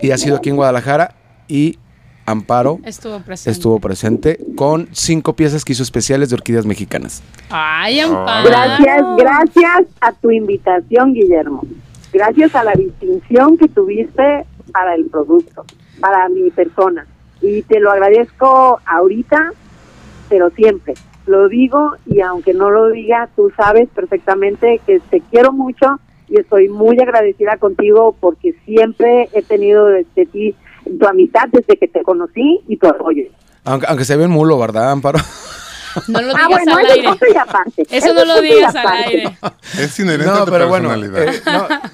y ha sido aquí en Guadalajara y Amparo Estuvo presente. estuvo presente con cinco piezas que hizo especiales de orquídeas mexicanas. Ay, Amparo. Gracias, gracias a tu invitación, Guillermo. Gracias a la distinción que tuviste para el producto, para mi persona. Y te lo agradezco ahorita, pero siempre. Lo digo y aunque no lo diga, tú sabes perfectamente que te quiero mucho y estoy muy agradecida contigo porque siempre he tenido de, de ti tu amistad desde que te conocí y tu apoyo. Aunque, aunque se ve en mulo, ¿verdad, Amparo? No lo digas Ah, bueno, al eso aire. es punto y aparte. Eso no lo digas al aire. Es inherente a No, tu pero bueno, personalidad. eh,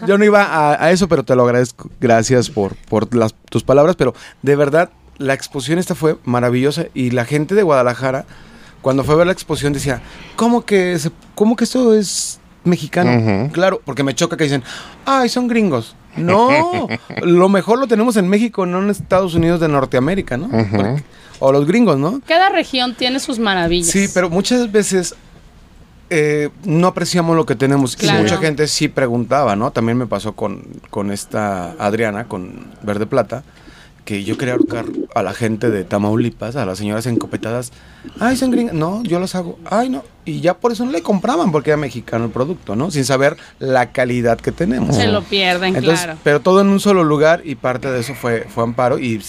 no, yo no iba a, a eso, pero te lo agradezco. Gracias por, por las, tus palabras, pero de verdad, la exposición esta fue maravillosa y la gente de Guadalajara, cuando fue a ver la exposición, decía, ¿cómo que, se- cómo que esto es mexicano? Claro, porque me choca que dicen, ay, son gringos. No, [laughs] lo mejor lo tenemos en México, no en Estados Unidos de Norteamérica, ¿no? Porque- o los gringos, ¿no? Cada región tiene sus maravillas. Sí, pero muchas veces eh, no apreciamos lo que tenemos. Claro. Y mucha gente sí preguntaba, ¿no? También me pasó con, con esta Adriana, con Verde Plata, que yo quería ahorcar a la gente de Tamaulipas, a las señoras encopetadas. Ay, son gringas. No, yo las hago. Ay, no. Y ya por eso no le compraban, porque era mexicano el producto, ¿no? Sin saber la calidad que tenemos. Se lo pierden, Entonces, claro. pero todo en un solo lugar y parte de eso fue, fue Amparo y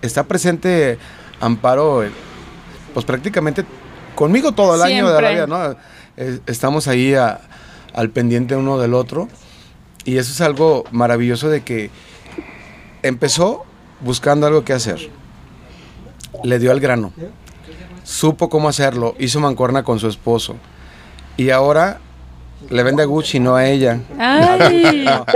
está presente Amparo, eh, pues prácticamente conmigo todo el año de vida, ¿no? Eh, estamos ahí a- al pendiente uno del otro y eso es algo maravilloso de que empezó buscando algo que hacer, le dio al grano, supo cómo hacerlo, hizo mancuerna con su esposo y ahora le vende a Gucci, no a ella. Ay. [laughs] No.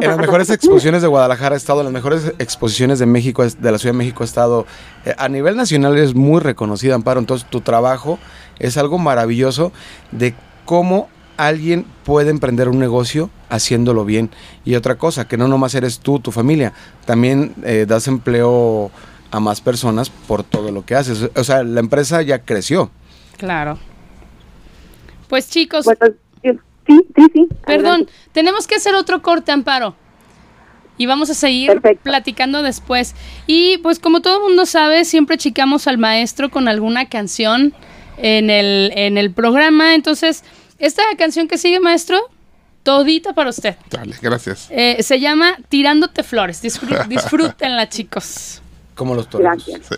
En las mejores exposiciones de Guadalajara ha estado, en las mejores exposiciones de México, de la Ciudad de México ha estado. eh, a nivel nacional es muy reconocida, Amparo. Entonces, tu trabajo es algo maravilloso de cómo alguien puede emprender un negocio haciéndolo bien. Y otra cosa, que no nomás eres tú, tu familia, también eh, das empleo a más personas por todo lo que haces. O sea, la empresa ya creció. Claro. Pues chicos, Bueno, sí, sí, sí. perdón, adelante. tenemos que hacer otro corte, Amparo. Y vamos a seguir Perfecto. platicando después. Y pues como todo el mundo sabe, siempre chicamos al maestro con alguna canción en el, en el programa. Entonces, esta canción que sigue, maestro, todita para usted. Dale, gracias. Eh, se llama Tirándote Flores. Disfrú- [laughs] disfrútenla, chicos. Como los toreros. Gracias. Sí.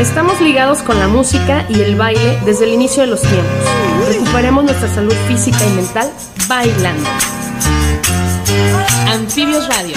Estamos ligados con la música y el baile desde el inicio de los tiempos. Recuperemos nuestra salud física y mental bailando. Anfibios Radio.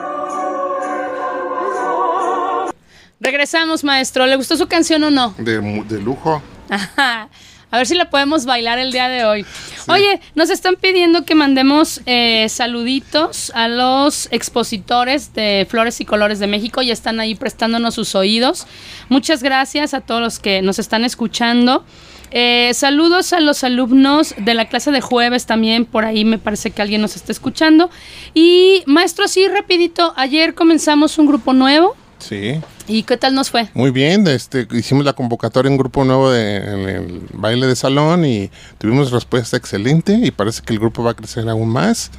Regresamos, maestro. ¿Le gustó su canción o no? De, de lujo. Ajá. A ver si la podemos bailar el día de hoy. Oye, nos están pidiendo que mandemos eh, saluditos a los expositores de Flores y Colores de México. Ya están ahí prestándonos sus oídos. Muchas gracias a todos los que nos están escuchando. Eh, saludos a los alumnos de la clase de jueves también. Por ahí me parece que alguien nos está escuchando. Y maestro, sí, rapidito. Ayer comenzamos un grupo nuevo. Sí. ¿Y qué tal nos fue? Muy bien, este, hicimos la convocatoria en un grupo nuevo de, en el baile de salón y tuvimos respuesta excelente y parece que el grupo va a crecer aún más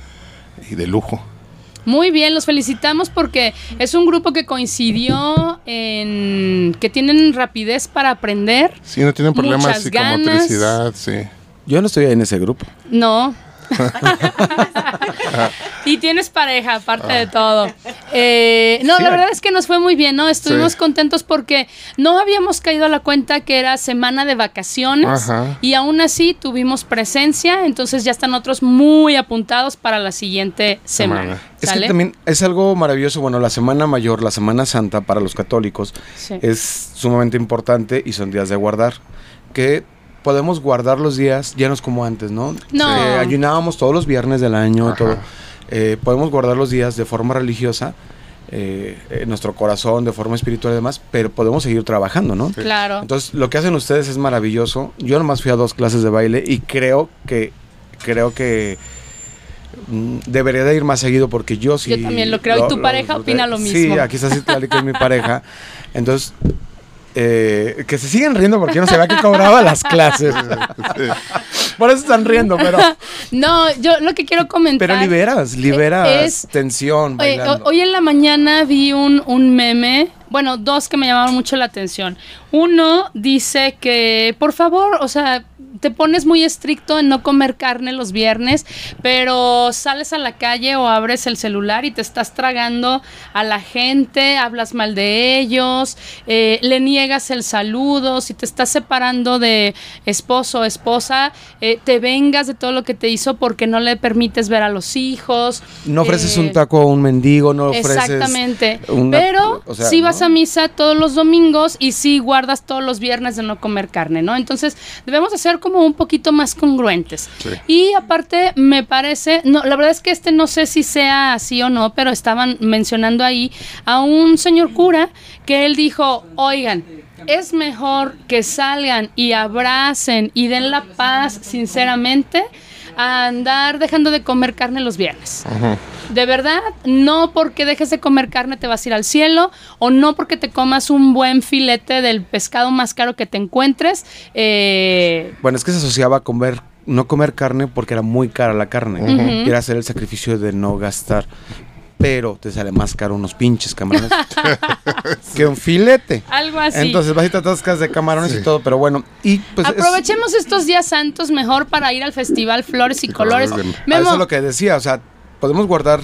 y de lujo. Muy bien, los felicitamos porque es un grupo que coincidió en que tienen rapidez para aprender. Sí, no tienen problemas Muchas psicomotricidad, sí. Yo no estoy en ese grupo. No. [laughs] y tienes pareja, aparte de todo. Eh, no, Sí. la verdad es que nos fue muy bien, ¿no? Estuvimos Sí. contentos porque no habíamos caído a la cuenta que era semana de vacaciones Ajá. y aún así tuvimos presencia, entonces ya están otros muy apuntados para la siguiente semana. Semana. Es que también es algo maravilloso. Bueno, la Semana Mayor, la Semana Santa para los católicos Sí. es sumamente importante y son días de guardar. Que podemos guardar los días es como antes, ¿no? No. Eh, ayunábamos todos los viernes del año y Ajá. todo. Eh, podemos guardar los días de forma religiosa, eh, en nuestro corazón, de forma espiritual y demás, pero podemos seguir trabajando, ¿no? Claro. Entonces, lo que hacen ustedes es maravilloso. Yo nomás fui a dos clases de baile y creo que creo que mm, debería de ir más seguido porque yo sí. Yo también lo creo, y tu pareja opina lo Sí, mismo. aquí está Citlali, que es mi pareja. [laughs] Entonces, eh, que se siguen riendo porque yo no sabía que cobraba las [laughs] clases. Por eso están riendo, pero, No, yo lo que quiero comentar. pero liberas, liberas Es- tensión. Oye, hoy en la mañana vi un, un meme, bueno, dos que me llamaron mucho la atención. Uno dice que, por favor, o sea, te pones muy estricto en no comer carne los viernes, pero sales a la calle o abres el celular y te estás tragando a la gente, hablas mal de ellos, eh, le niegas el saludo, si te estás separando de esposo o esposa, eh, te vengas de todo lo que te hizo porque no le permites ver a los hijos. no ofreces eh, un taco a un mendigo, no ofreces. Exactamente. una- Pero o sea, sí ¿no? A misa todos los domingos y sí guardas todos los viernes de no comer carne, ¿no? Entonces debemos de ser como un poquito más congruentes. Sí. Y aparte me parece, no, la verdad es que este no sé si sea así o no, pero estaban mencionando ahí a un señor cura que él dijo, oigan, es mejor que salgan y abracen y den la paz sinceramente a andar dejando de comer carne los viernes. De verdad, no porque dejes de comer carne te vas a ir al cielo o no porque te comas un buen filete del pescado más caro que te encuentres. eh, Bueno, es que se asociaba a comer, no comer carne porque era muy cara la carne. Y era hacer el sacrificio de no gastar. Pero te sale más caro unos pinches camarones [laughs] que un filete. algo así. Entonces vas y te atascas de camarones Sí. y todo, pero bueno. Y pues es- Aprovechemos estos días santos mejor para ir al festival Flores y Y Colores. colores de- a Memo, eso es lo que decía, o sea, podemos guardar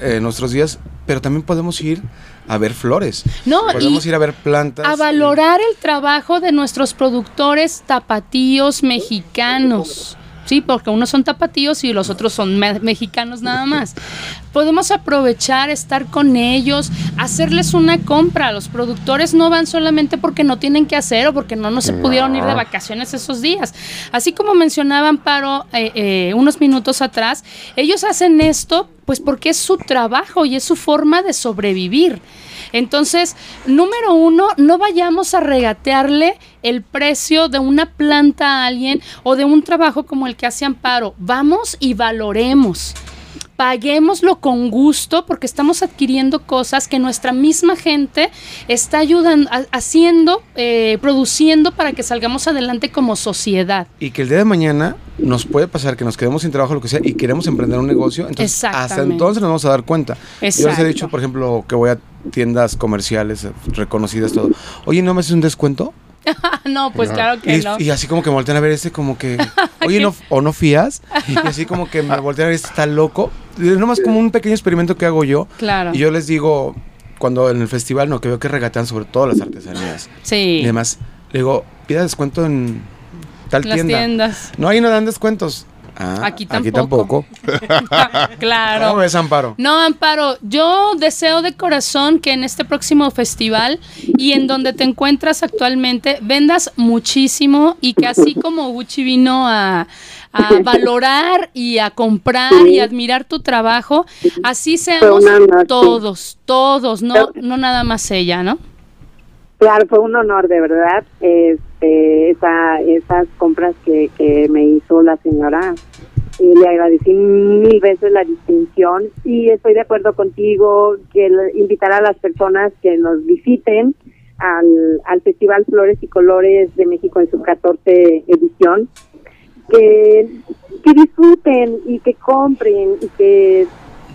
eh, nuestros días, pero también podemos ir a ver flores. No, podemos y ir a ver plantas. a valorar el trabajo de nuestros productores tapatíos mexicanos. Sí, porque unos son tapatíos y los otros son me- mexicanos nada más. Podemos aprovechar, estar con ellos, hacerles una compra. Los productores no van solamente porque no tienen que hacer o porque no, no se pudieron ir de vacaciones esos días. Así como mencionaba Amparo eh, eh, unos minutos atrás, ellos hacen esto pues porque es su trabajo y es su forma de sobrevivir. Entonces, número uno, no vayamos a regatearle el precio de una planta a alguien o de un trabajo como el que hace Amparo. Vamos y valoremos. Paguémoslo con gusto porque estamos adquiriendo cosas que nuestra misma gente está ayudando, haciendo, eh, produciendo para que salgamos adelante como sociedad. Y que el día de mañana nos puede pasar que nos quedemos sin trabajo, lo que sea, y queremos emprender un negocio. Entonces, hasta entonces nos vamos a dar cuenta. Yo les he dicho, por ejemplo, que voy a tiendas comerciales reconocidas, todo. Oye, ¿no me haces un descuento? [laughs] no, pues claro que Y, no. y así como que me voltean a ver este como que, [laughs] oye, no, o no fías. Y así como que me voltean a ver este está loco. Es nomás como un pequeño experimento que hago yo. Claro. Y yo les digo, cuando en el festival, no, que veo que regatean sobre todo las artesanías. Sí. Y demás, le digo, pida descuento en tal Las tienda. tiendas. No, ahí no dan descuentos. Ah, Aquí Aquí tampoco. tampoco. [laughs] claro. ¿Cómo ves, Amparo? No, Amparo, yo deseo de corazón que en este próximo festival y en donde te encuentras actualmente vendas muchísimo y que así como Gucci vino a, a valorar y a comprar y admirar tu trabajo, así seamos sí. todos, todos, no, no nada más ella, ¿no? Claro, fue un honor, de verdad, este, esa, esas compras que, que me hizo la señora. Y le agradecí mil veces la distinción y estoy de acuerdo contigo que invitar a las personas que nos visiten al, al Festival Flores y Colores de México en su 14 edición, que, que disfruten y que compren y que,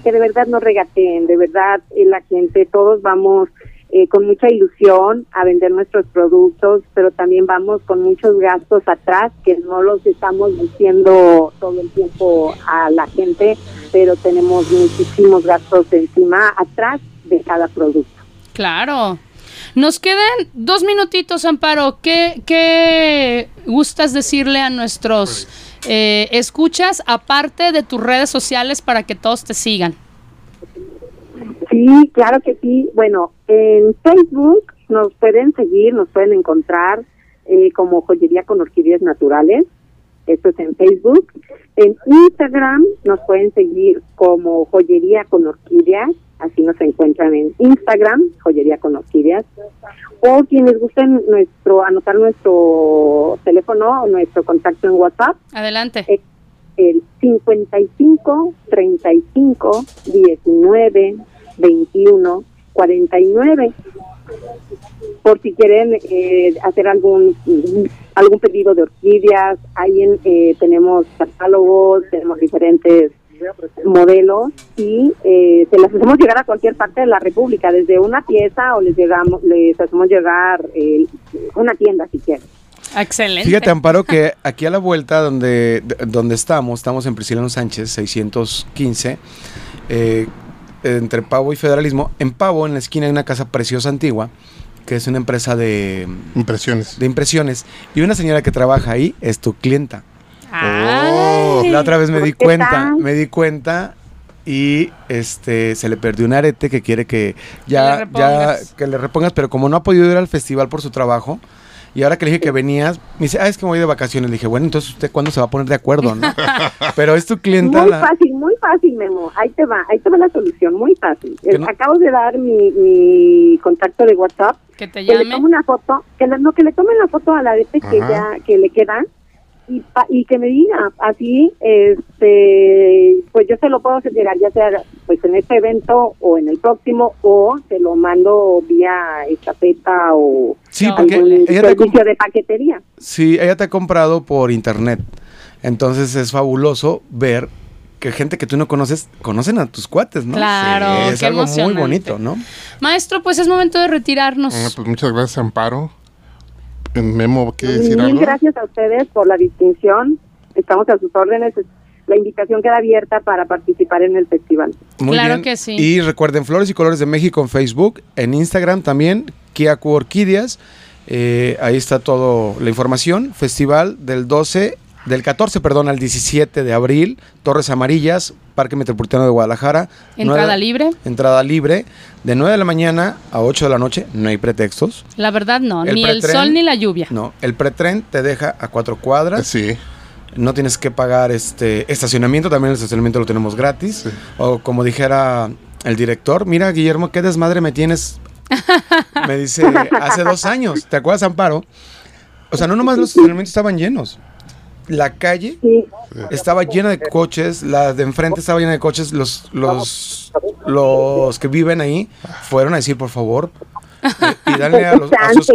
que de verdad no regateen, de verdad eh, la gente, todos vamos eh, con mucha ilusión a vender nuestros productos, pero también vamos con muchos gastos atrás que no los estamos diciendo todo el tiempo a la gente, pero tenemos muchísimos gastos encima atrás de cada producto. Claro. Nos quedan dos minutitos, Amparo. ¿Qué, qué gustas decirle a nuestros eh, escuchas, aparte de tus redes sociales, para que todos te sigan? Sí, claro que sí. Bueno, en Facebook nos pueden seguir, nos pueden encontrar eh, como Joyería con Orquídeas Naturales. Esto es en Facebook. En Instagram nos pueden seguir como Joyería con Orquídeas. Así nos encuentran en Instagram, Joyería con Orquídeas. O quienes gusten nuestro anotar nuestro teléfono o nuestro contacto en WhatsApp, Adelante. eh, el 55 35 19 21 49 por si quieren eh, hacer algún algún pedido de orquídeas ahí en, eh, tenemos catálogos tenemos diferentes modelos y eh, se las hacemos llegar a cualquier parte de la república desde una pieza o les llegamos les hacemos llegar eh, una tienda si quieren Excelente. Fíjate, Amparo, que aquí a la vuelta donde, donde estamos, estamos en Prisciliano Sánchez, 615, eh, entre Pavo y Federalismo. En Pavo, en la esquina, hay una casa preciosa antigua, que es una empresa de, Impresiones. de impresiones. Y una señora que trabaja ahí es tu clienta. La otra vez me di ¿Qué cuenta, me di cuenta y este se le perdió un arete que quiere que le ya, que le repongas, pero como no ha podido ir al festival por su trabajo, y ahora que le dije que venías, me dice, ah, es que me voy de vacaciones. Le dije, bueno, entonces usted cuándo se va a poner de acuerdo, ¿no? [laughs] pero es tu clienta Muy la- fácil, muy fácil, Memo. Ahí te va, ahí te va la solución, muy fácil. Eh, no- Acabo de dar mi, mi contacto de WhatsApp. Que te Que le llame. tome una foto, que le, no, que le tome la foto a la de este que ya, que le queda y, pa- y que me diga, así, este, pues yo se lo puedo hacer llegar, ya sea pues en este evento o en el próximo, o se lo mando vía estafeta o Sí, algún ella te, servicio de paquetería. sí, ella te ha comprado por internet. Entonces es fabuloso ver que gente que tú no conoces, conocen a tus cuates, ¿no? Claro, es qué algo muy bonito, ¿no? Maestro, pues es momento de retirarnos. Ah, pues muchas gracias, Amparo. Memo, ¿quiere decir Mil algo? gracias a ustedes por la distinción. Estamos a sus órdenes. La invitación queda abierta para participar en el festival. Muy Claro bien. que sí. Y recuerden, Flores y Colores de México en Facebook, en Instagram también, Kiaku Orquídeas. Eh, ahí está toda la información. Festival del 12, del 14, perdón, al 17 de abril, Torres Amarillas, Parque Metropolitano de Guadalajara. Entrada libre. Entrada libre, de 9 de la mañana a 8 de la noche, no hay pretextos. La verdad no, El ni el sol ni la lluvia. No, el pretren te deja a cuatro cuadras. Sí. No tienes que pagar este estacionamiento, también el estacionamiento lo tenemos gratis. Sí. O como dijera el director, mira Guillermo, qué desmadre me tienes. [laughs] me dice, hace dos años, ¿te acuerdas, Amparo? O sea, no nomás los estacionamientos estaban llenos. La calle Sí. estaba llena de coches, la de enfrente estaba llena de coches, los, los, los que viven ahí fueron a decir, por favor, eh, pídanle a los, a sus,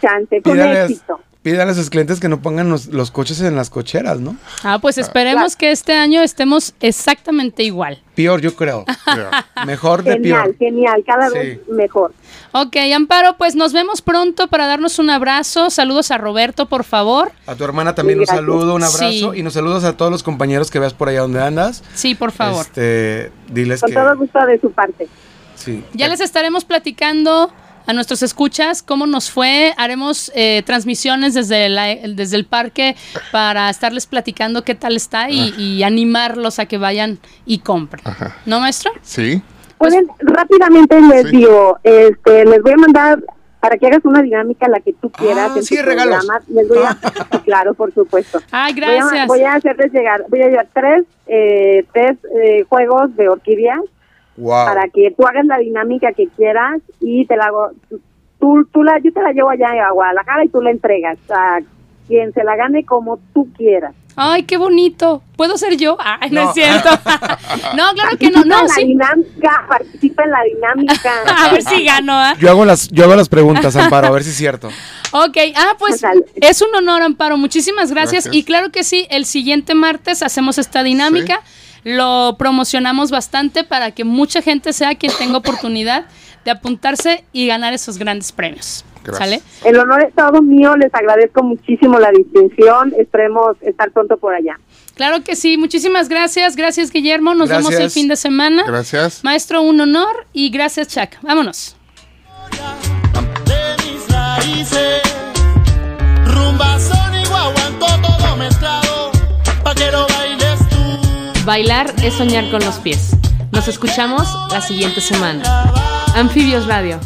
chance, con pídanle a- éxito. pídanle a sus clientes que no pongan los, los coches en las cocheras, ¿no? Ah, pues esperemos que este año estemos exactamente igual. Peor, yo creo. [laughs] Mejor de Genial, peor. genial, cada Sí. vez mejor. Ok, Amparo, pues nos vemos pronto para darnos un abrazo. Saludos a Roberto, por favor. A tu hermana también un saludo, un abrazo Sí. y nos saludos a todos los compañeros que veas por allá donde andas. Sí, por favor. Este, diles Con que todo gusto de su parte. sí. Ya les estaremos platicando a nuestros escuchas cómo nos fue. Haremos eh, transmisiones desde, la- desde el parque para estarles platicando qué tal está y, y animarlos a que vayan y compren. ¿No, maestro? Sí. Pueden, rápidamente les Sí. digo, este, les voy a mandar para que hagas una dinámica la que tú quieras Ah, en sí, regalos. programa. Les voy a, [laughs] sí, claro, por supuesto. Ay, Voy a, gracias. voy a hacerles llegar, voy a llevar tres, eh, tres eh, juegos de orquídeas Wow. para que tú hagas la dinámica que quieras y te la hago, tú, tú la, yo te la llevo allá a Guadalajara y tú la entregas a quien se la gane como tú quieras. Ay, qué bonito. ¿Puedo ser yo? Ay, no, No. es cierto. [laughs] no, claro que no. Participa No, en la sí. dinámica, participa en la dinámica. [laughs] A ver si gano, ¿ah? Yo hago las, yo hago las preguntas, Amparo, a ver si es cierto. Ok, ah, pues es un honor, Amparo. Muchísimas gracias. Gracias. Y claro que sí, el siguiente martes hacemos esta dinámica. Lo promocionamos bastante para que mucha gente sea quien tenga oportunidad de apuntarse y ganar esos grandes premios. Gracias. ¿Sale? El honor es todo mío, les agradezco muchísimo la distinción, esperemos estar pronto por allá. Claro que sí. Muchísimas gracias. Gracias, Guillermo. Nos vemos el fin de semana. Gracias. Maestro, un honor. Y gracias, Chuck. Vámonos. de mis raíces. Rumba, son y guaguancó todo mezclado. Pa' que lo bailes tú. Bailar es soñar con los pies. Nos escuchamos la siguiente semana. Anfibios Radio.